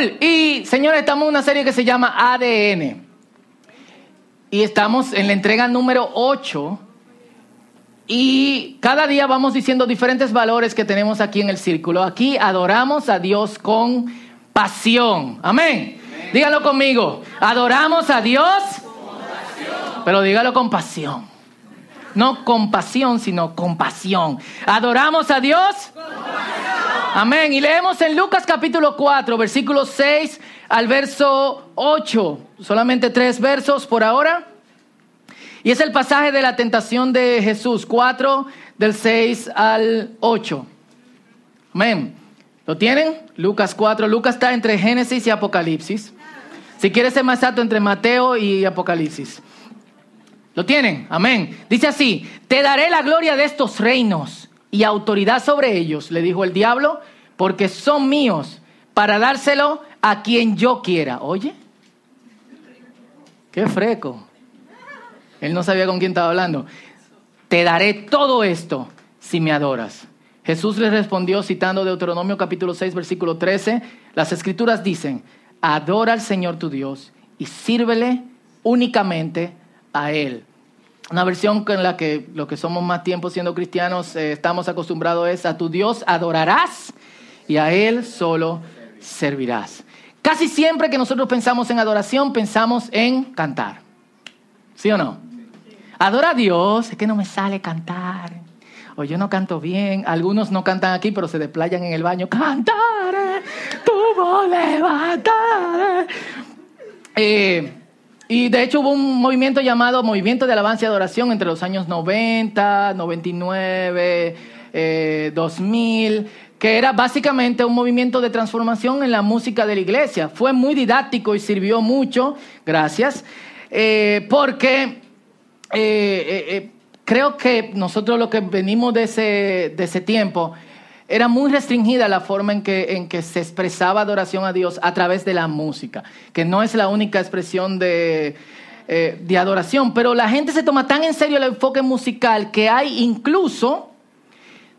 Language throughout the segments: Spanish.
Y señores, estamos en una serie que se llama ADN. Y estamos en la entrega número 8. Y cada día vamos diciendo diferentes valores que tenemos aquí en el círculo. Aquí adoramos a Dios con pasión. Amén. Dígalo conmigo. Adoramos a Dios. Pero dígalo con pasión. No con pasión, sino con pasión. Adoramos a Dios. Amén. Y leemos en Lucas capítulo 4, versículo 6 al verso 8. Solamente tres versos por ahora. Y es el pasaje de la tentación de Jesús, 4 del 6 al 8. Amén. ¿Lo tienen? Lucas 4. Lucas está entre Génesis y Apocalipsis. Si quieres ser más exacto, entre Mateo y Apocalipsis. ¿Lo tienen? Amén. Dice así, te daré la gloria de estos reinos y autoridad sobre ellos, le dijo el diablo, porque son míos para dárselo a quien yo quiera. Oye, qué freco. Él no sabía con quién estaba hablando. Te daré todo esto si me adoras. Jesús le respondió citando Deuteronomio capítulo 6 versículo 13, las escrituras dicen, adora al Señor tu Dios y sírvele únicamente a Él. Una versión con la que los que somos más tiempo siendo cristianos eh, estamos acostumbrados es a tu Dios adorarás y a Él solo servirás. Casi siempre que nosotros pensamos en adoración pensamos en cantar. ¿Sí o no? Adora a Dios, es que no me sale cantar. O yo no canto bien. Algunos no cantan aquí, pero se desplayan en el baño. Cantaré, tu voz levantaré. Eh, y de hecho hubo un movimiento llamado Movimiento de Alabanza y Adoración entre los años 90, 99, 2000, que era básicamente un movimiento de transformación en la música de la iglesia. Fue muy didáctico y sirvió mucho, gracias, eh, porque eh, eh, creo que nosotros lo que venimos de ese, de ese tiempo era muy restringida la forma en que, en que se expresaba adoración a Dios a través de la música, que no es la única expresión de, eh, de adoración, pero la gente se toma tan en serio el enfoque musical que hay incluso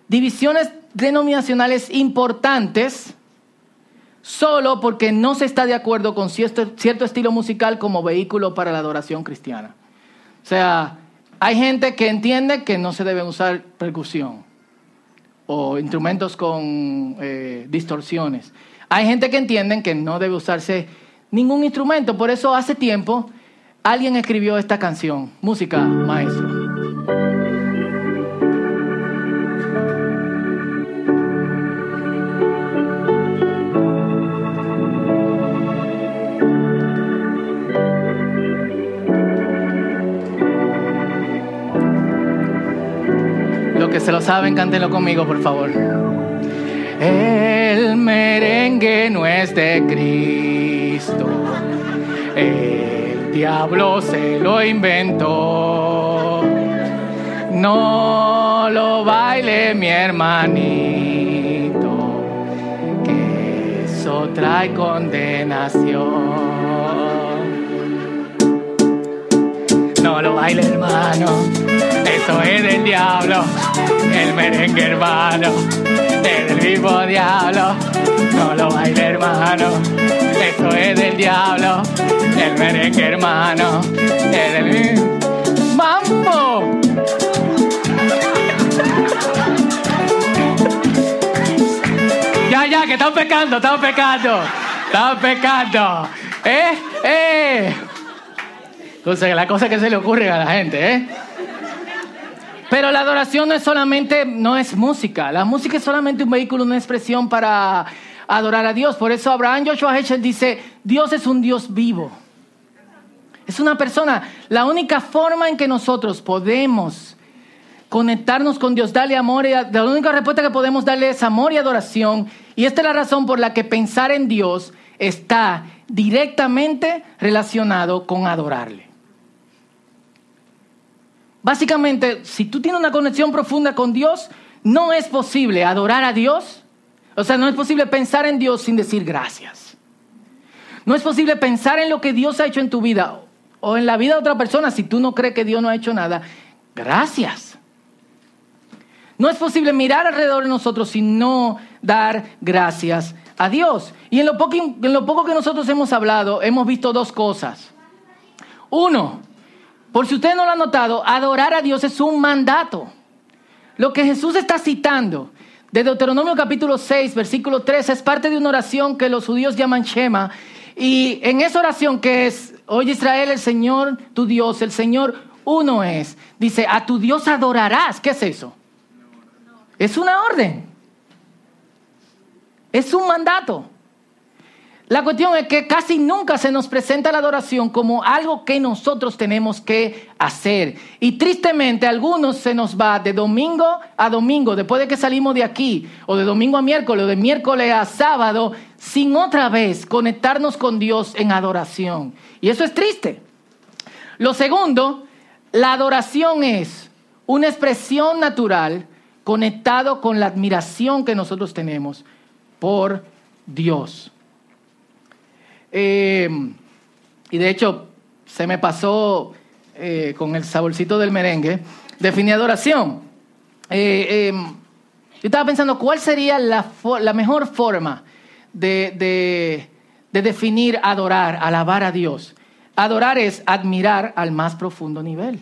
divisiones denominacionales importantes solo porque no se está de acuerdo con cierto, cierto estilo musical como vehículo para la adoración cristiana. O sea, hay gente que entiende que no se debe usar percusión o instrumentos con eh, distorsiones. Hay gente que entiende que no debe usarse ningún instrumento, por eso hace tiempo alguien escribió esta canción, música maestro. Que se lo saben, cántenlo conmigo, por favor. El merengue no es de Cristo, el diablo se lo inventó. No lo baile mi hermanito, que eso trae condenación. No lo baile hermano eso es del diablo, el merengue hermano, del mismo diablo, no lo baile hermano, eso es del diablo, el merengue hermano, es del mismo. ¡Mambo! Ya, ya, que están pecando, están pecando, están pecando. ¿Eh? ¿Eh? Entonces, la cosa que se le ocurre a la gente, ¿eh? Pero la adoración no es solamente, no es música. La música es solamente un vehículo, una expresión para adorar a Dios. Por eso Abraham Joshua Heschel dice, Dios es un Dios vivo. Es una persona. La única forma en que nosotros podemos conectarnos con Dios, darle amor, y, la única respuesta que podemos darle es amor y adoración. Y esta es la razón por la que pensar en Dios está directamente relacionado con adorarle. Básicamente, si tú tienes una conexión profunda con Dios, no es posible adorar a Dios. O sea, no es posible pensar en Dios sin decir gracias. No es posible pensar en lo que Dios ha hecho en tu vida o en la vida de otra persona si tú no crees que Dios no ha hecho nada. Gracias. No es posible mirar alrededor de nosotros sin no dar gracias a Dios. Y en lo, poco, en lo poco que nosotros hemos hablado, hemos visto dos cosas. Uno, por si usted no lo ha notado, adorar a Dios es un mandato. Lo que Jesús está citando de Deuteronomio capítulo 6, versículo 3, es parte de una oración que los judíos llaman Shema. Y en esa oración que es, oye Israel, el Señor tu Dios, el Señor uno es, dice, a tu Dios adorarás. ¿Qué es eso? Es una orden. Es un mandato. La cuestión es que casi nunca se nos presenta la adoración como algo que nosotros tenemos que hacer. Y tristemente algunos se nos va de domingo a domingo, después de que salimos de aquí, o de domingo a miércoles, o de miércoles a sábado, sin otra vez conectarnos con Dios en adoración. Y eso es triste. Lo segundo, la adoración es una expresión natural conectado con la admiración que nosotros tenemos por Dios. Eh, y de hecho, se me pasó eh, con el saborcito del merengue, definir adoración. Eh, yo estaba pensando cuál sería la, mejor forma de definir adorar, alabar a Dios. Adorar es admirar al más profundo nivel.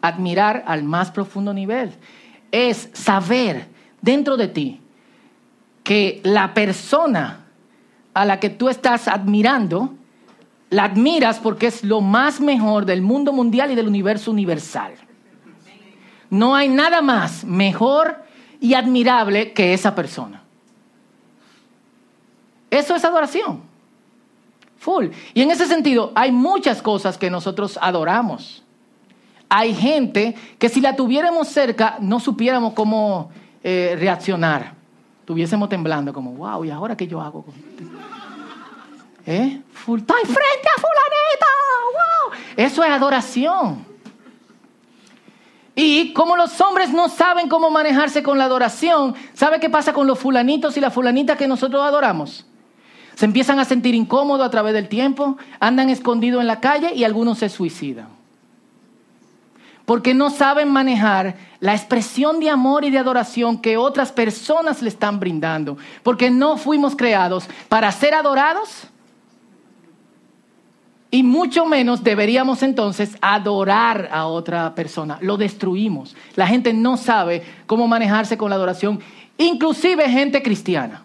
Admirar al más profundo nivel. Es saber dentro de ti que la persona a la que tú estás admirando, la admiras porque es lo más mejor del mundo mundial y del universo universal. No hay nada más mejor y admirable que esa persona. Eso es adoración. Full. Y en ese sentido, hay muchas cosas que nosotros adoramos. Hay gente que si la tuviéramos cerca no supiéramos cómo eh, reaccionar. Estuviésemos temblando como, wow, ¿y ahora qué yo hago? ¿Eh? frente a fulaneta. Wow. Eso es adoración. Y como los hombres no saben cómo manejarse con la adoración, ¿sabe qué pasa con los fulanitos y las fulanitas que nosotros adoramos? Se empiezan a sentir incómodos a través del tiempo, andan escondidos en la calle y algunos se suicidan. Porque no saben manejar la expresión de amor y de adoración que otras personas le están brindando. Porque no fuimos creados para ser adorados, y mucho menos deberíamos entonces adorar a otra persona. Lo destruimos. La gente no sabe cómo manejarse con la adoración, inclusive gente cristiana.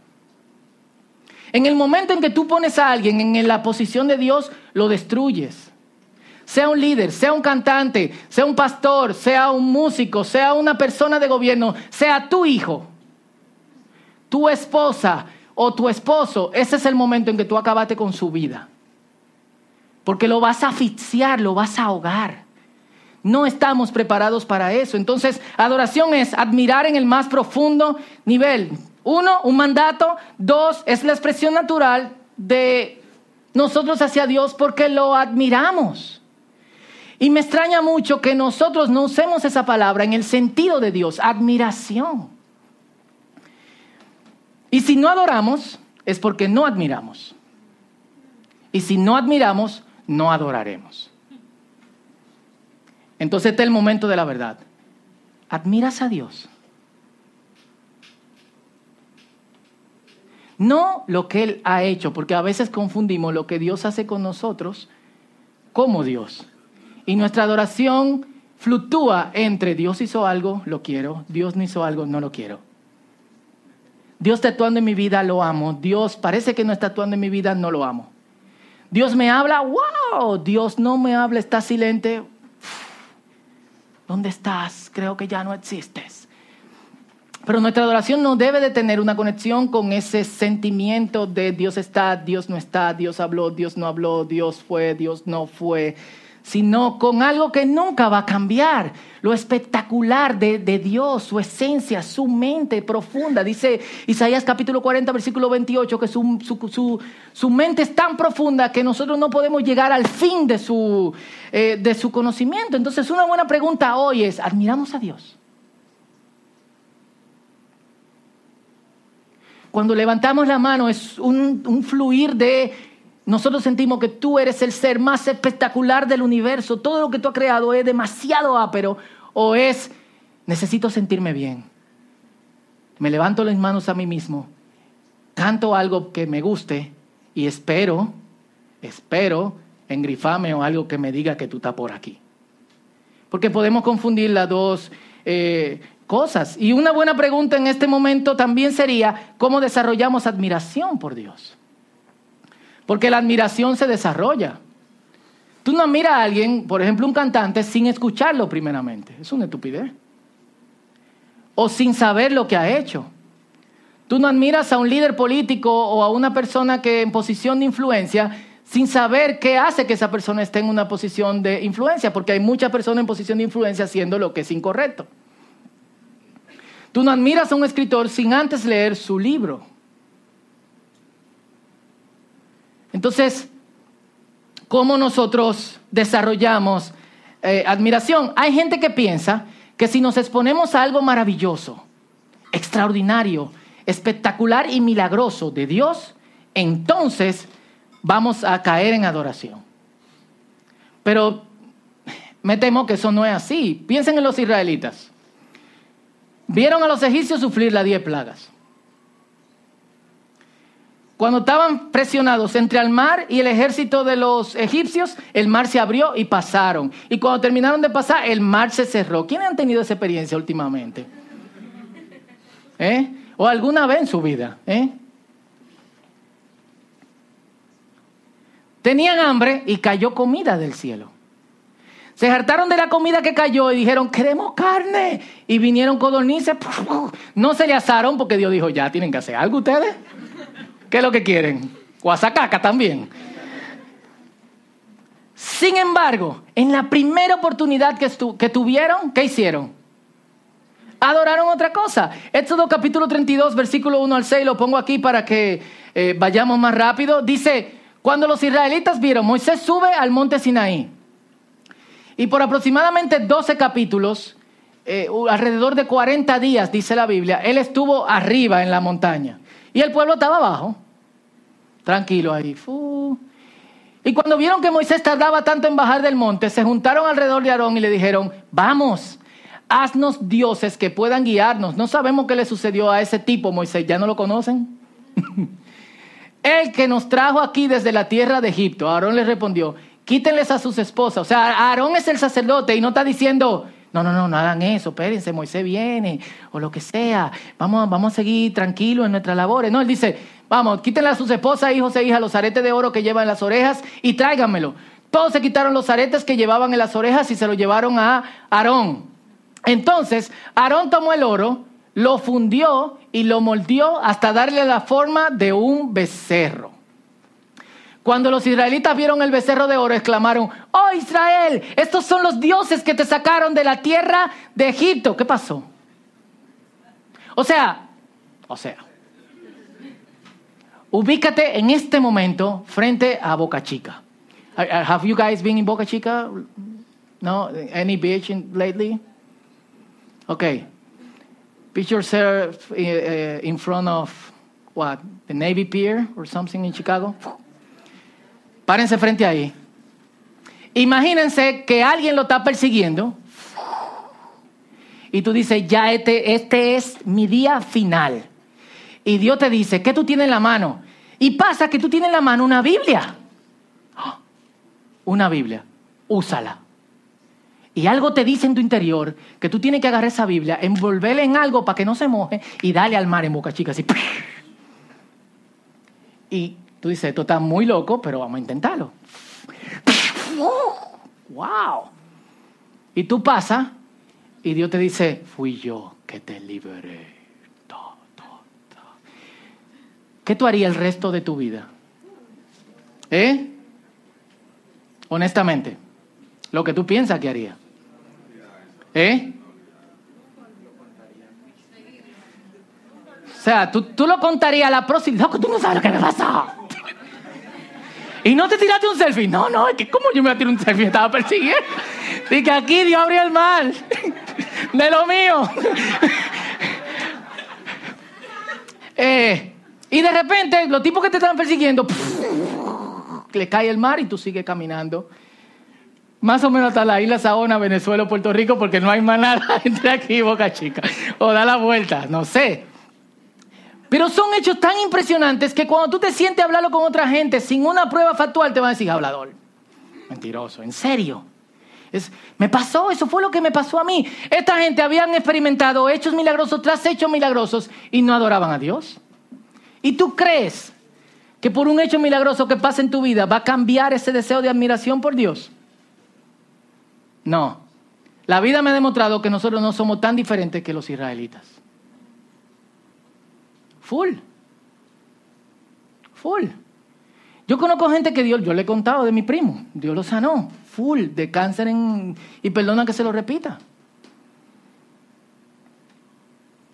En el momento en que tú pones a alguien en la posición de Dios, lo destruyes. Sea un líder, sea un cantante, sea un pastor, sea un músico, sea una persona de gobierno, sea tu hijo, tu esposa o tu esposo, ese es el momento en que tú acabaste con su vida porque lo vas a asfixiar, lo vas a ahogar. No estamos preparados para eso. Entonces, adoración es admirar en el más profundo nivel. Uno, un mandato. Dos, es la expresión natural de nosotros hacia Dios porque lo admiramos. Y me extraña mucho que nosotros no usemos esa palabra en el sentido de Dios, admiración. Y si no adoramos, es porque no admiramos. Y si no admiramos, no adoraremos. Entonces está el momento de la verdad. ¿Admiras a Dios? No lo que Él ha hecho, porque a veces confundimos lo que Dios hace con nosotros como Dios. Y nuestra adoración fluctúa entre Dios hizo algo, lo quiero, Dios no hizo algo, no lo quiero. Dios está actuando en mi vida, lo amo. Dios parece que no está actuando en mi vida, no lo amo. Dios me habla, wow, Dios no me habla, está silente. ¿Dónde estás? Creo que ya no existes. Pero nuestra adoración no debe de tener una conexión con ese sentimiento de Dios está, Dios no está, Dios habló, Dios no habló, Dios fue, Dios no fue sino con algo que nunca va a cambiar. Lo espectacular de, Dios, su esencia, su mente profunda. Dice Isaías capítulo 40, versículo 28, que su, su, mente es tan profunda que nosotros no podemos llegar al fin de su, eh, de su conocimiento. Entonces una buena pregunta hoy es, ¿admiramos a Dios? Cuando levantamos la mano es un, un fluir de nosotros sentimos que tú eres el ser más espectacular del universo. Todo lo que tú has creado es demasiado ápero o es necesito sentirme bien. Me levanto las manos a mí mismo canto algo que me guste y espero, espero engrifame o algo que me diga que tú estás por aquí. Porque podemos confundir las dos eh, cosas. Y una buena pregunta en este momento también sería, ¿cómo desarrollamos admiración por Dios? Porque la admiración se desarrolla. Tú no miras a alguien, por ejemplo, un cantante, sin escucharlo primeramente. Es una estupidez. O sin saber lo que ha hecho. Tú no admiras a un líder político o a una persona que en posición de influencia sin saber qué hace que esa persona esté en una posición de influencia, porque hay muchas personas en posición de influencia haciendo lo que es incorrecto. Tú no admiras a un escritor sin antes leer su libro. Entonces, ¿cómo nosotros desarrollamos eh, admiración? Hay gente que piensa que si nos exponemos a algo maravilloso, extraordinario, espectacular y milagroso de Dios, entonces vamos a caer en adoración. Pero me temo que eso no es así. Piensen en los israelitas. Vieron a los egipcios sufrir las diez plagas. Cuando estaban presionados entre el mar y el ejército de los egipcios, el mar se abrió y pasaron. Y cuando terminaron de pasar, el mar se cerró. ¿Quiénes han tenido esa experiencia últimamente? ¿Eh? ¿O alguna vez en su vida? ¿Eh? Tenían hambre y cayó comida del cielo. Se hartaron de la comida que cayó y dijeron, queremos carne. Y vinieron codornices. No se le asaron porque Dios dijo, ya tienen que hacer algo ustedes. ¿Qué es lo que quieren? Guasacaca también. Sin embargo, en la primera oportunidad que, que tuvieron, ¿qué hicieron? Adoraron otra cosa. Éxodo capítulo 32, versículo 1 al 6, lo pongo aquí para que eh, vayamos más rápido. Dice, cuando los israelitas vieron, Moisés sube al monte Sinaí. Y por aproximadamente 12 capítulos, eh, alrededor de 40 días, dice la Biblia, él estuvo arriba en la montaña. Y el pueblo estaba abajo, tranquilo ahí. Y cuando vieron que Moisés tardaba tanto en bajar del monte, se juntaron alrededor de Aarón y le dijeron, vamos, haznos dioses que puedan guiarnos. No sabemos qué le sucedió a ese tipo, Moisés, ¿ya no lo conocen? El que nos trajo aquí desde la tierra de Egipto. Aarón le respondió, quítenles a sus esposas. O sea, Aarón es el sacerdote y no está diciendo, no, no, no, no hagan eso, espérense, Moisés viene, o lo que sea, vamos, vamos a seguir tranquilos en nuestras labores. No, él dice, vamos, quítenle a sus esposas, hijos e hijas, los aretes de oro que llevan en las orejas y tráiganmelo. Todos se quitaron los aretes que llevaban en las orejas y se lo llevaron a Aarón. Entonces, Aarón tomó el oro, lo fundió y lo moldeó hasta darle la forma de un becerro. Cuando los israelitas vieron el becerro de oro, exclamaron, oh Israel, estos son los dioses que te sacaron de la tierra de Egipto. ¿Qué pasó? O sea, o sea, ubícate en este momento frente a Boca Chica. Have you guys been in Boca Chica? No? Any beach lately? Okay. Picture yourself eh, eh, in front of what? The Navy Pier or something in Chicago. Párense frente ahí. Imagínense que alguien lo está persiguiendo. Y tú dices, ya este, este es mi día final. Y Dios te dice, ¿qué tú tienes en la mano? Y pasa que tú tienes en la mano una Biblia. Una Biblia. Úsala y algo te dice en tu interior que tú tienes que agarrar esa Biblia, envolverla en algo para que no se moje y darle al mar en boca chica así. Y tú dices, esto está muy loco, pero vamos a intentarlo. ¡Wow! Y tú pasas y Dios te dice, fui yo que te liberé. ¿Qué tú harías el resto de tu vida? ¿Eh? Honestamente, lo que tú piensas que haría. ¿Eh? O sea, tú, tú lo contarías a la próxima. No, tú no sabes lo que me pasó. Y no te tiraste un selfie. No, no, es que ¿cómo yo me voy a tirar un selfie? Estaba persiguiendo. Dije que aquí Dios abrió el mar. De lo mío. Eh, y de repente, los tipos que te estaban persiguiendo, le cae el mar y tú sigues caminando más o menos hasta la isla Saona, Venezuela, Puerto Rico, porque no hay más nada entre aquí y Boca Chica. O da la vuelta, no sé. Pero son hechos tan impresionantes que cuando tú te sientes a hablarlo con otra gente sin una prueba factual, te van a decir, hablador, mentiroso, en serio. Es, me pasó, eso fue lo que me pasó a mí. Esta gente habían experimentado hechos milagrosos tras hechos milagrosos y no adoraban a Dios. ¿Y tú crees que por un hecho milagroso que pasa en tu vida va a cambiar ese deseo de admiración por Dios? No. La vida me ha demostrado que nosotros no somos tan diferentes que los israelitas. Full. Full. Yo conozco gente que Dios, yo le he contado de mi primo, Dios lo sanó, full, de cáncer en, y perdona que se lo repita.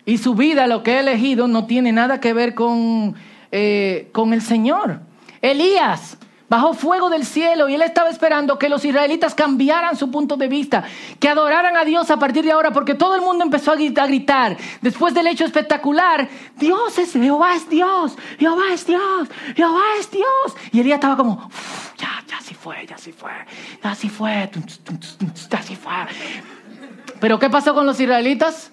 Y su vida, lo que ha elegido, no tiene nada que ver con, eh, con el Señor. Elías bajó fuego del cielo y él estaba esperando que los israelitas cambiaran su punto de vista, que adoraran a Dios a partir de ahora, porque todo el mundo empezó a gritar. Después del hecho espectacular, Dios es, Jehová es Dios, Jehová es Dios, Jehová es Dios. Y Elías estaba como, ya, ya sí fue, ya sí fue, ya sí fue, ya sí fue. Pero ¿qué pasó con los israelitas?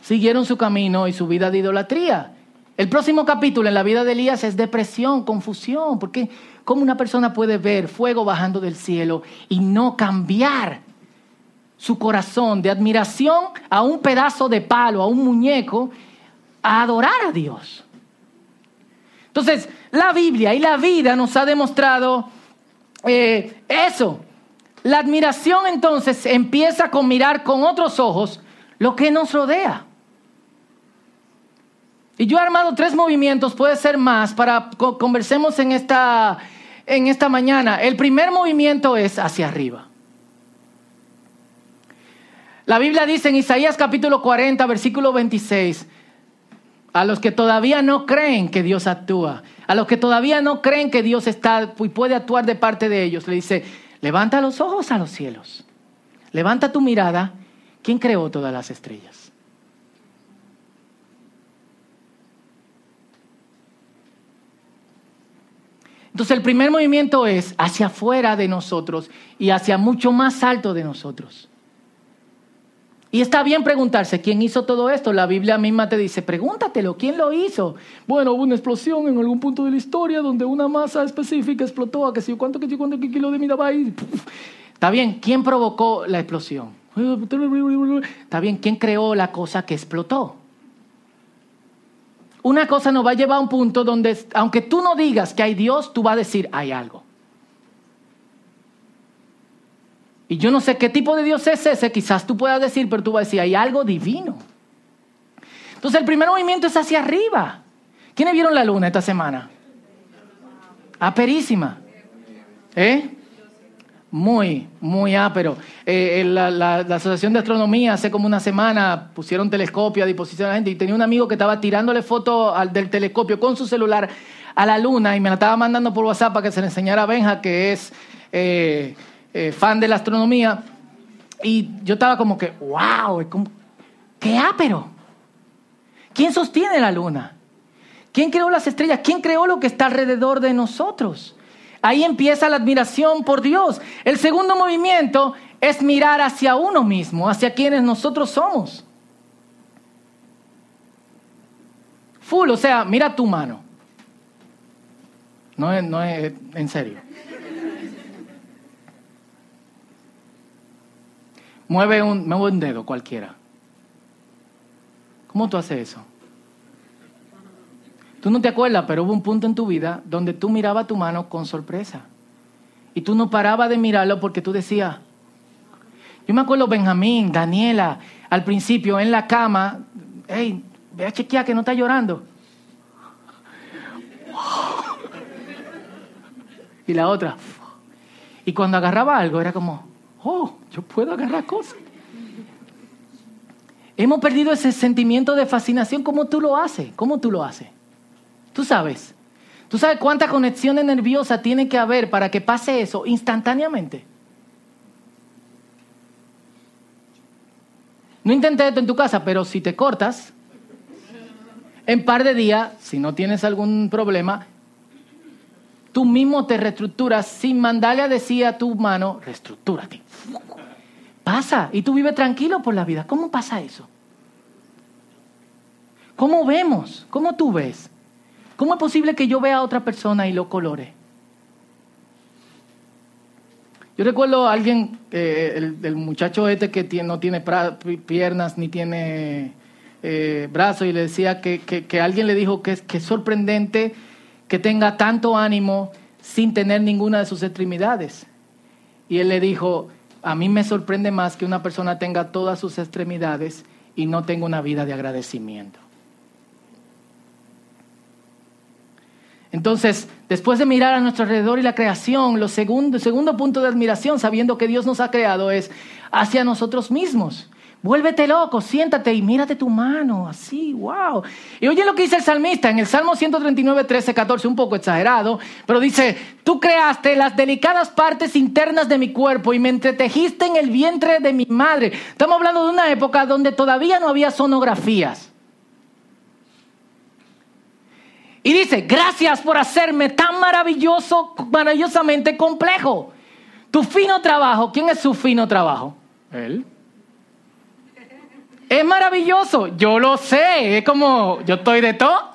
Siguieron su camino y su vida de idolatría. El próximo capítulo en la vida de Elías es depresión, confusión, porque ¿cómo una persona puede ver fuego bajando del cielo y no cambiar su corazón de admiración a un pedazo de palo, a un muñeco, a adorar a Dios? Entonces, la Biblia y la vida nos ha demostrado eh, eso. La admiración entonces empieza con mirar con otros ojos lo que nos rodea. Y yo he armado tres movimientos, puede ser más, para conversemos en esta, en esta mañana. El primer movimiento es hacia arriba. La Biblia dice en Isaías capítulo 40, versículo 26, a los que todavía no creen que Dios actúa, a los que todavía no creen que Dios está y puede actuar de parte de ellos, le dice, levanta los ojos a los cielos, levanta tu mirada, ¿quién creó todas las estrellas? Entonces el primer movimiento es hacia afuera de nosotros y hacia mucho más alto de nosotros. Y está bien preguntarse, ¿quién hizo todo esto? La Biblia misma te dice, pregúntatelo, ¿quién lo hizo? Bueno, hubo una explosión en algún punto de la historia donde una masa específica explotó, a que si cuánto, que si cuánto, kilo de mira Está bien, ¿quién provocó la explosión? Está bien, ¿quién creó la cosa que explotó? Una cosa nos va a llevar a un punto donde, aunque tú no digas que hay Dios, tú vas a decir, hay algo. Y yo no sé qué tipo de Dios es ese, quizás tú puedas decir, pero tú vas a decir, hay algo divino. Entonces el primer movimiento es hacia arriba. ¿Quiénes vieron la luna esta semana? Aperísima. ¿Eh? Muy, muy ápero. Eh, la, Asociación de Astronomía hace como una semana pusieron telescopio a disposición de la gente y tenía un amigo que estaba tirándole fotos del telescopio con su celular a la luna y me la estaba mandando por WhatsApp para que se le enseñara a Benja, que es eh, eh, fan de la astronomía. Y yo estaba como que, wow, qué ápero. ¿Quién sostiene la luna? ¿Quién creó las estrellas? ¿Quién creó lo que está alrededor de nosotros? Ahí empieza la admiración por Dios. El segundo movimiento es mirar hacia uno mismo, hacia quienes nosotros somos. Full, o sea, mira tu mano. No es, no es en serio. Mueve un, mueve un dedo cualquiera. ¿Cómo tú haces eso? Tú no te acuerdas, pero hubo un punto en tu vida donde tú mirabas tu mano con sorpresa. Y tú no parabas de mirarlo porque tú decías, yo me acuerdo Benjamín, Daniela, al principio en la cama, hey, ve a chequear que no está llorando. Y la otra. Y cuando agarraba algo era como, oh, yo puedo agarrar cosas. Hemos perdido ese sentimiento de fascinación. ¿Cómo tú lo haces? ¿Cómo tú lo haces? Tú sabes. ¿Tú sabes cuánta conexión nerviosa tiene que haber para que pase eso instantáneamente? No intentes esto en tu casa, pero si te cortas, en par de días, si no tienes algún problema, tú mismo te reestructuras sin mandarle a decir a tu mano, reestructúrate. Pasa y tú vives tranquilo por la vida. ¿Cómo pasa eso? ¿Cómo vemos? ¿Cómo tú ves? ¿Cómo es posible que yo vea a otra persona y lo colore? Yo recuerdo a alguien, eh, el, muchacho este que no tiene piernas ni tiene eh, brazos, y le decía que, alguien le dijo que es sorprendente que tenga tanto ánimo sin tener ninguna de sus extremidades. Y él le dijo, a mí me sorprende más que una persona tenga todas sus extremidades y no tenga una vida de agradecimiento. Entonces, después de mirar a nuestro alrededor y la creación, el segundo punto de admiración, sabiendo que Dios nos ha creado, es hacia nosotros mismos. Vuélvete loco, siéntate y mírate tu mano, así, wow. Y oye lo que dice el salmista en el Salmo 139, 13, 14, un poco exagerado, pero dice, tú creaste las delicadas partes internas de mi cuerpo y me entretejiste en el vientre de mi madre. Estamos hablando de una época donde todavía no había sonografías. Y dice, gracias por hacerme tan maravilloso, maravillosamente complejo. Tu fino trabajo, ¿quién es su fino trabajo? Él. Es maravilloso, yo lo sé, es como, yo estoy de todo.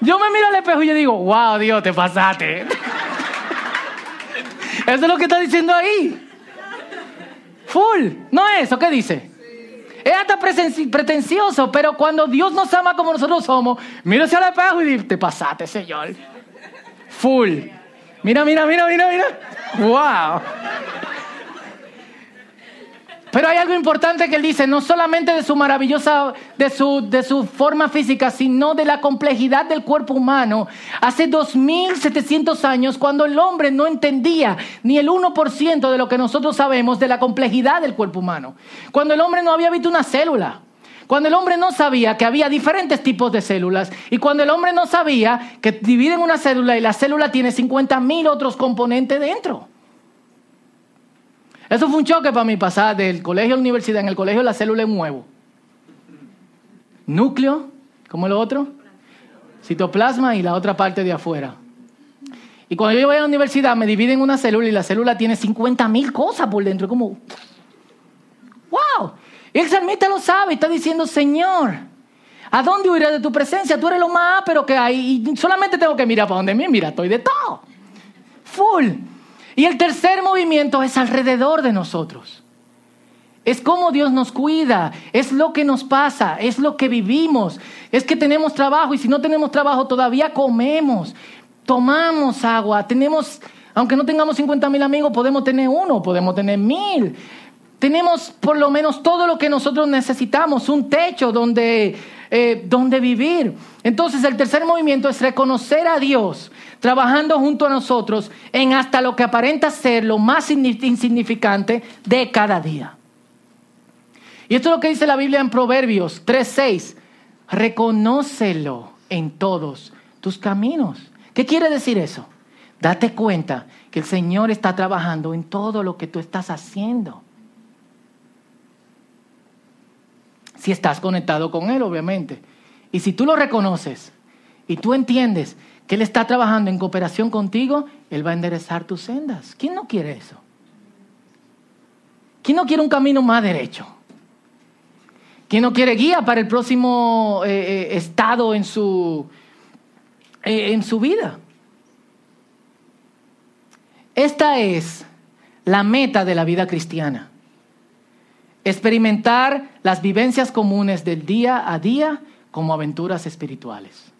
Yo me miro al espejo y yo digo, wow, Dios, te pasaste. Eso es lo que está diciendo ahí. Full, ¿no es eso? ¿Qué dice? Es hasta pretencioso, pero cuando Dios nos ama como nosotros somos, mírase al espejo y dice, te pasaste, Señor. Full. Mira, mira, mira, mira, mira. Wow. Pero hay algo importante que él dice, no solamente de su maravillosa, de su, de su forma física, sino de la complejidad del cuerpo humano. Hace 2700 años, cuando el hombre no entendía ni el 1% de lo que nosotros sabemos de la complejidad del cuerpo humano. Cuando el hombre no había visto una célula. Cuando el hombre no sabía que había diferentes tipos de células y cuando el hombre no sabía que dividen una célula y la célula tiene 50 mil otros componentes dentro. Eso fue un choque para mí pasar del colegio a la universidad. En el colegio la célula es un huevo. Núcleo, ¿cómo es lo otro? Citoplasma y la otra parte de afuera. Y cuando yo voy a la universidad me dividen una célula y la célula tiene 50 mil cosas por dentro. Como, wow. Y el salmista lo sabe, está diciendo, Señor, ¿a dónde huiré de tu presencia? Tú eres lo más pero que hay y solamente tengo que mirar para donde me mira, estoy de todo. Full. Y el tercer movimiento es alrededor de nosotros. Es cómo Dios nos cuida, es lo que nos pasa, es lo que vivimos, es que tenemos trabajo y si no tenemos trabajo todavía comemos, tomamos agua, tenemos, aunque no tengamos 50 mil amigos, podemos tener uno, podemos tener mil. Tenemos por lo menos todo lo que nosotros necesitamos, un techo donde, eh, donde vivir. Entonces el tercer movimiento es reconocer a Dios trabajando junto a nosotros en hasta lo que aparenta ser lo más insignificante de cada día. Y esto es lo que dice la Biblia en Proverbios 3:6. Reconócelo en todos tus caminos. ¿Qué quiere decir eso? Date cuenta que el Señor está trabajando en todo lo que tú estás haciendo. Si estás conectado con Él, obviamente. Y si tú lo reconoces y tú entiendes que Él está trabajando en cooperación contigo, Él va a enderezar tus sendas. ¿Quién no quiere eso? ¿Quién no quiere un camino más derecho? ¿Quién no quiere guía para el próximo eh, eh, estado en su, eh, en su vida? Esta es la meta de la vida cristiana. Experimentar las vivencias comunes del día a día como aventuras espirituales.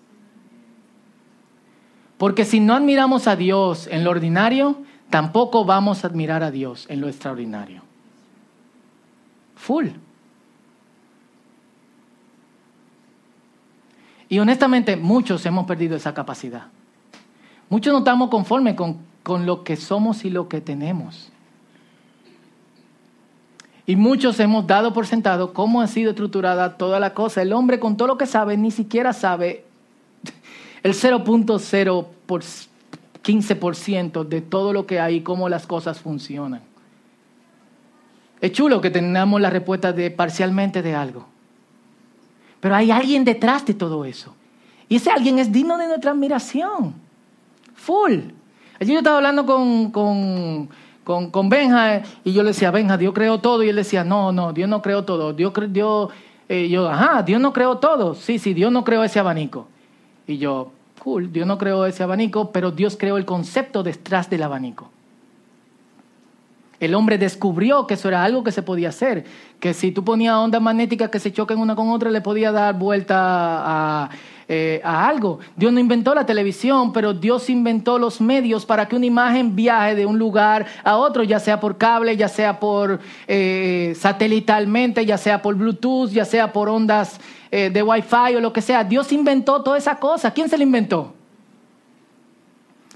Porque si no admiramos a Dios en lo ordinario, tampoco vamos a admirar a Dios en lo extraordinario. Full. Y honestamente, muchos hemos perdido esa capacidad. Muchos no estamos conformes con, con lo que somos y lo que tenemos. Y muchos hemos dado por sentado cómo ha sido estructurada toda la cosa. El hombre con todo lo que sabe ni siquiera sabe el 0.015% de todo lo que hay y cómo las cosas funcionan. Es chulo que tengamos la respuesta de parcialmente de algo. Pero hay alguien detrás de todo eso. Y ese alguien es digno de nuestra admiración. Full. Ayer yo estaba hablando con, con, con, Benja y yo le decía, Benja, Dios creó todo. Y él decía, no, no, Dios no creó todo. Dios, Dios Y yo, ajá, Dios no creó todo. Sí, sí, Dios no creó ese abanico. Y yo, cool, Dios no creó ese abanico, pero Dios creó el concepto detrás del abanico. El hombre descubrió que eso era algo que se podía hacer, que si tú ponías ondas magnéticas que se choquen una con otra, le podía dar vuelta a, eh, a, algo. Dios no inventó la televisión, pero Dios inventó los medios para que una imagen viaje de un lugar a otro, ya sea por cable, ya sea por eh, satelitalmente, ya sea por Bluetooth, ya sea por ondas eh, de Wi-Fi o lo que sea. Dios inventó toda esa cosa. ¿Quién se la inventó?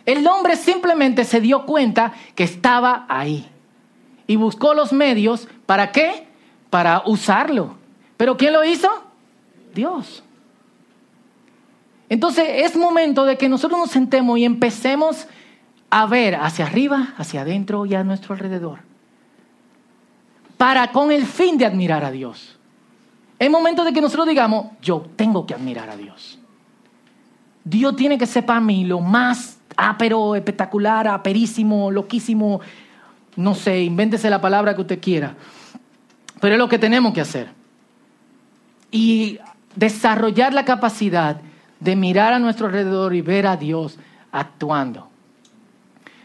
El hombre simplemente se dio cuenta que estaba ahí y buscó los medios, ¿para qué? Para usarlo. ¿Pero quién lo hizo? Dios. Entonces es momento de que nosotros nos sentemos y empecemos a ver hacia arriba, hacia adentro y a nuestro alrededor. Para con el fin de admirar a Dios. Es momento de que nosotros digamos, yo tengo que admirar a Dios. Dios tiene que ser para mí lo más ápero, espectacular, aperísimo, loquísimo, no sé, invéntese la palabra que usted quiera. Pero es lo que tenemos que hacer. Y desarrollar la capacidad de mirar a nuestro alrededor y ver a Dios actuando.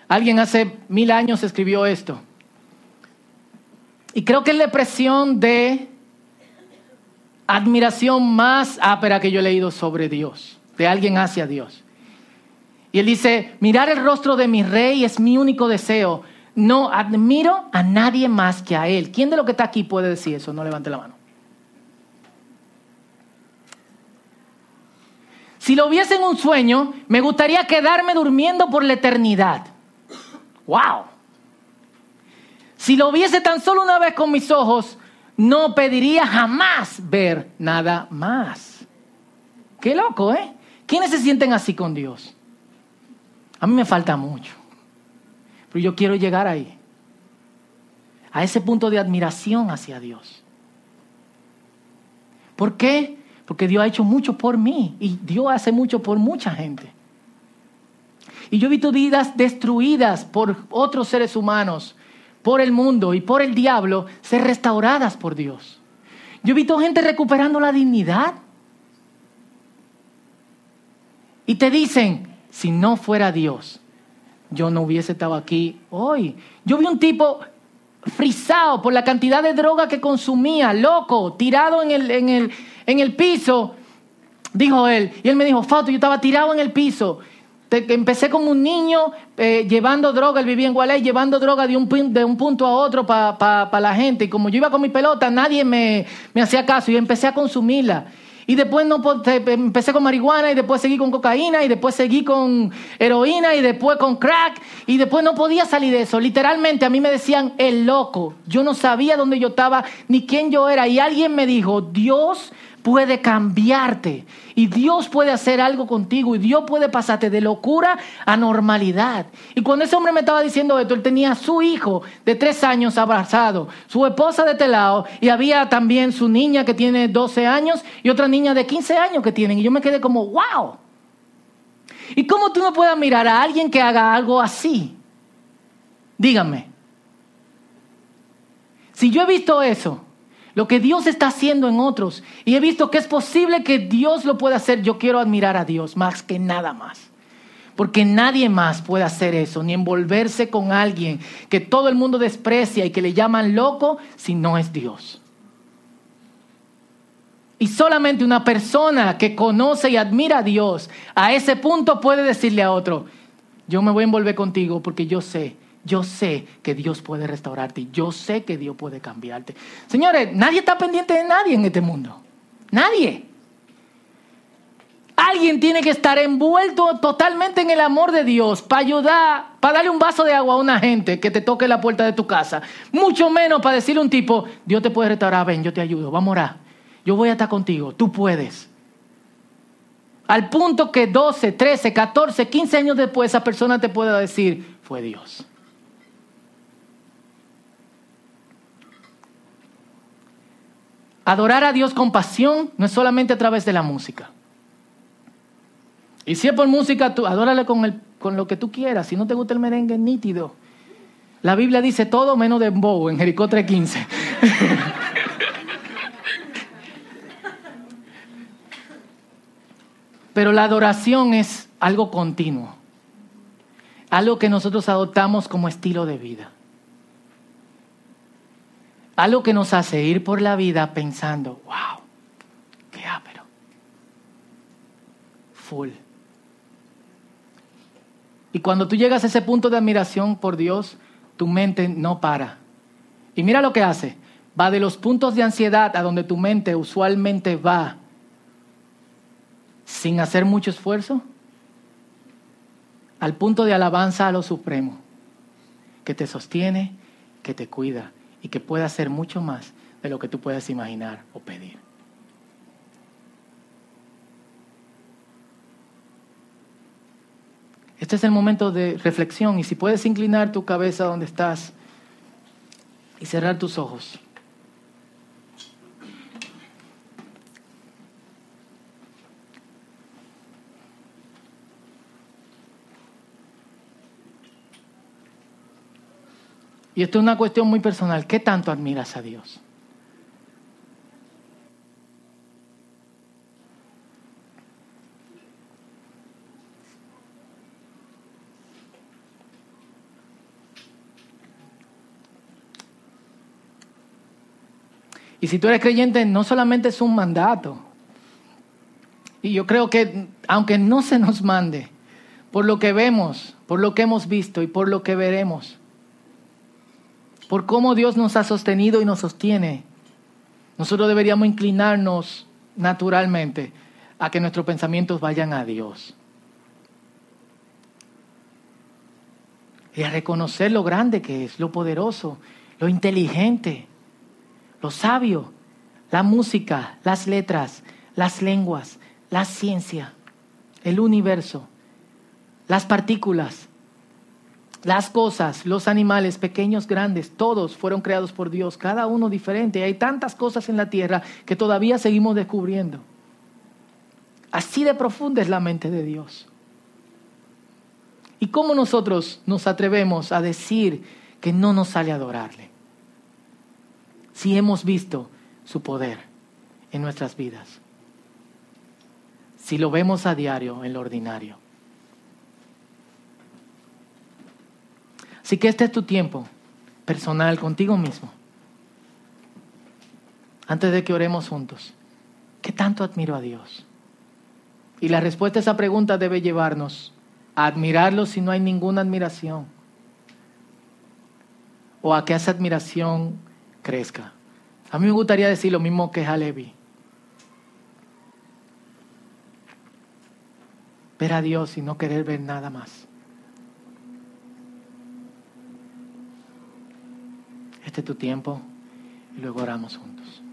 Alguien hace mil años escribió esto. Y creo que es la expresión de admiración más ápera que yo he leído sobre Dios, de alguien hacia Dios. Y él dice, mirar el rostro de mi rey es mi único deseo, no admiro a nadie más que a Él. ¿Quién de lo que está aquí puede decir eso? No levante la mano. Si lo hubiese en un sueño, me gustaría quedarme durmiendo por la eternidad. ¡Wow! Si lo viese tan solo una vez con mis ojos, no pediría jamás ver nada más. Qué loco, ¿eh? ¿Quiénes se sienten así con Dios? A mí me falta mucho. Pero yo quiero llegar ahí, a ese punto de admiración hacia Dios. ¿Por qué? Porque Dios ha hecho mucho por mí y Dios hace mucho por mucha gente. Y yo he visto vidas destruidas por otros seres humanos, por el mundo y por el diablo, ser restauradas por Dios. Yo he visto gente recuperando la dignidad. Y te dicen, si no fuera Dios, yo no hubiese estado aquí hoy. Yo vi un tipo frisado por la cantidad de droga que consumía, loco, tirado en el, en el, en el piso, dijo él. Y él me dijo, Fausto, yo estaba tirado en el piso. empecé como un niño eh, llevando droga, él vivía en Gualey, llevando droga de un, de un punto a otro para la gente. Y como yo iba con mi pelota, nadie me, me hacía caso y empecé a consumirla. Y después no, empecé con marihuana y después seguí con cocaína y después seguí con heroína y después con crack y después no podía salir de eso. Literalmente a mí me decían el loco. Yo no sabía dónde yo estaba ni quién yo era. Y alguien me dijo, Dios puede cambiarte y Dios puede hacer algo contigo y Dios puede pasarte de locura a normalidad. Y cuando ese hombre me estaba diciendo esto, él tenía su hijo de tres años abrazado, su esposa de este lado y había también su niña que tiene 12 años y otra niña de 15 años que tienen. Y yo me quedé como, wow. ¿Y cómo tú no puedes mirar a alguien que haga algo así? Dígame. Si yo he visto eso, lo que Dios está haciendo en otros. Y he visto que es posible que Dios lo pueda hacer. Yo quiero admirar a Dios más que nada más. Porque nadie más puede hacer eso, ni envolverse con alguien que todo el mundo desprecia y que le llaman loco si no es Dios. Y solamente una persona que conoce y admira a Dios a ese punto puede decirle a otro, yo me voy a envolver contigo porque yo sé yo sé que Dios puede restaurarte. Yo sé que Dios puede cambiarte. Señores, nadie está pendiente de nadie en este mundo. Nadie. Alguien tiene que estar envuelto totalmente en el amor de Dios para ayudar, para darle un vaso de agua a una gente que te toque la puerta de tu casa. Mucho menos para decirle a un tipo, Dios te puede restaurar, ven, yo te ayudo, vamos a orar. Yo voy a estar contigo, tú puedes. Al punto que 12, 13, 14, 15 años después esa persona te pueda decir, fue Dios. Adorar a Dios con pasión no es solamente a través de la música. Y si es por música, tú adórale con, el, con lo que tú quieras. Si no te gusta el merengue, nítido. La Biblia dice todo menos de bow en Jericó 3.15. Pero la adoración es algo continuo, algo que nosotros adoptamos como estilo de vida algo que nos hace ir por la vida pensando, wow, qué ápero, full. Y cuando tú llegas a ese punto de admiración por Dios, tu mente no para. Y mira lo que hace. Va de los puntos de ansiedad a donde tu mente usualmente va sin hacer mucho esfuerzo al punto de alabanza a lo supremo, que te sostiene, que te cuida y que puede hacer mucho más de lo que tú puedas imaginar o pedir. Este es el momento de reflexión y si puedes inclinar tu cabeza donde estás y cerrar tus ojos. Y esto es una cuestión muy personal. ¿Qué tanto admiras a Dios? Y si tú eres creyente, no solamente es un mandato. Y yo creo que aunque no se nos mande, por lo que vemos, por lo que hemos visto y por lo que veremos, por cómo Dios nos ha sostenido y nos sostiene, nosotros deberíamos inclinarnos naturalmente a que nuestros pensamientos vayan a Dios. Y a reconocer lo grande que es, lo poderoso, lo inteligente, lo sabio, la música, las letras, las lenguas, la ciencia, el universo, las partículas, las cosas, los animales, pequeños, grandes, todos fueron creados por Dios, cada uno diferente. Hay tantas cosas en la tierra que todavía seguimos descubriendo. Así de profunda es la mente de Dios. ¿Y cómo nosotros nos atrevemos a decir que no nos sale adorarle? Si hemos visto su poder en nuestras vidas. Si lo vemos a diario en lo ordinario. Así que este es tu tiempo personal contigo mismo. Antes de que oremos juntos, ¿qué tanto admiro a Dios? Y la respuesta a esa pregunta debe llevarnos a admirarlo si no hay ninguna admiración. O a que esa admiración crezca. A mí me gustaría decir lo mismo que Halevi. Ver a Dios y no querer ver nada más. Este es tu tiempo y luego oramos juntos.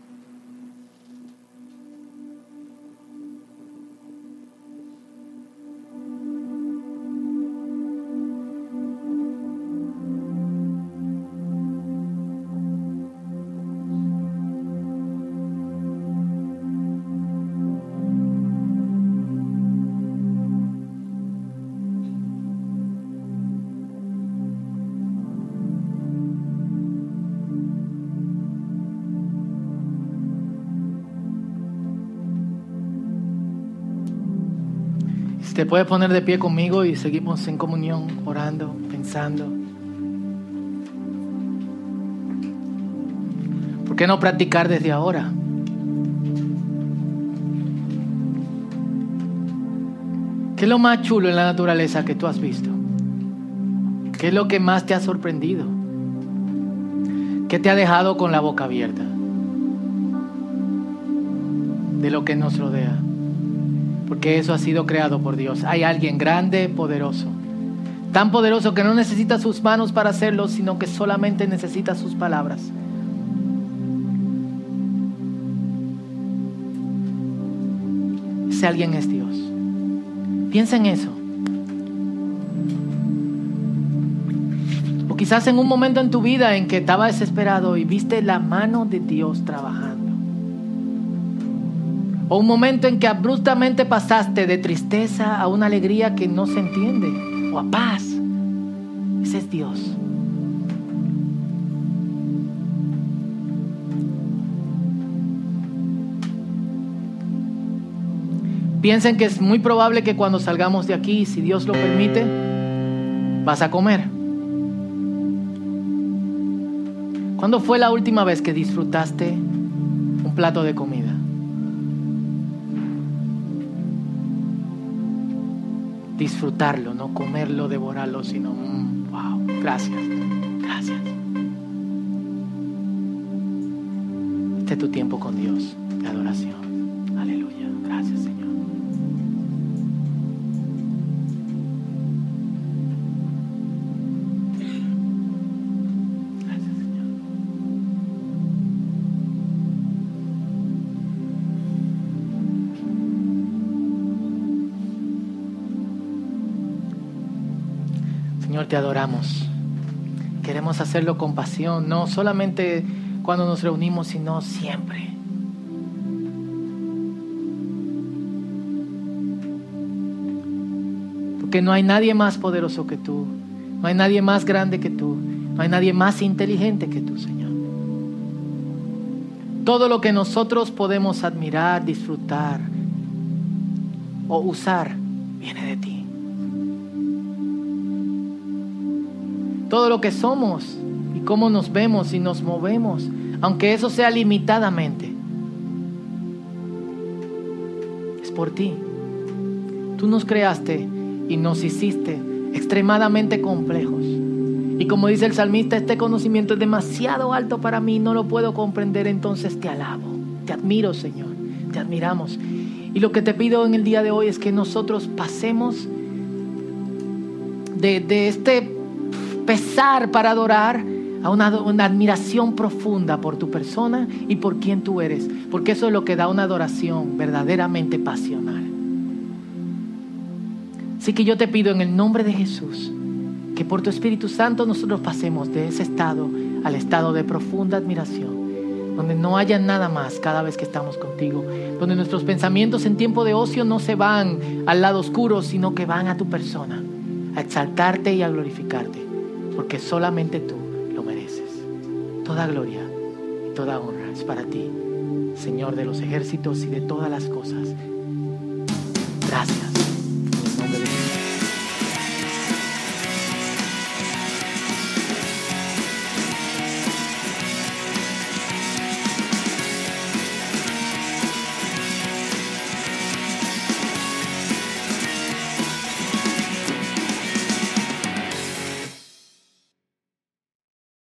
Te puedes poner de pie conmigo y seguimos en comunión, orando, pensando. ¿Por qué no practicar desde ahora? ¿Qué es lo más chulo en la naturaleza que tú has visto? ¿Qué es lo que más te ha sorprendido? ¿Qué te ha dejado con la boca abierta? De lo que nos rodea porque eso ha sido creado por Dios. Hay alguien grande, poderoso, tan poderoso que no necesita sus manos para hacerlo, sino que solamente necesita sus palabras. Ese alguien es Dios. Piensa en eso. O quizás en un momento en tu vida en que estaba desesperado y viste la mano de Dios trabajando. O un momento en que abruptamente pasaste de tristeza a una alegría que no se entiende. O a paz. Ese es Dios. piensen que es muy probable que cuando salgamos de aquí, si Dios lo permite, vas a comer. ¿Cuándo fue la última vez que disfrutaste un plato de comida? Disfrutarlo, no comerlo, devorarlo, sino, mm, wow, gracias, gracias. Este es tu tiempo con Dios de adoración. Aleluya, gracias. Señor, te adoramos. Queremos hacerlo con pasión, no solamente cuando nos reunimos, sino siempre. Porque no hay nadie más poderoso que tú, no hay nadie más grande que tú, no hay nadie más inteligente que tú, Señor. Todo lo que nosotros podemos admirar, disfrutar o usar, viene de ti. Todo lo que somos y cómo nos vemos y nos movemos, aunque eso sea limitadamente, es por ti. Tú nos creaste y nos hiciste extremadamente complejos. Y como dice el salmista, este conocimiento es demasiado alto para mí, no lo puedo comprender, entonces te alabo, te admiro Señor, te admiramos. Y lo que te pido en el día de hoy es que nosotros pasemos de, de este pesar para adorar a una, una, admiración profunda por tu persona y por quien tú eres, porque eso es lo que da una adoración verdaderamente pasional. Así que yo te pido en el nombre de Jesús que por tu Espíritu Santo nosotros pasemos de ese estado al estado de profunda admiración, donde no haya nada más cada vez que estamos contigo, donde nuestros pensamientos en tiempo de ocio no se van al lado oscuro, sino que van a tu persona, a exaltarte y a glorificarte, porque solamente tú lo mereces. Toda gloria y toda honra es para ti, Señor de los ejércitos y de todas las cosas. Gracias.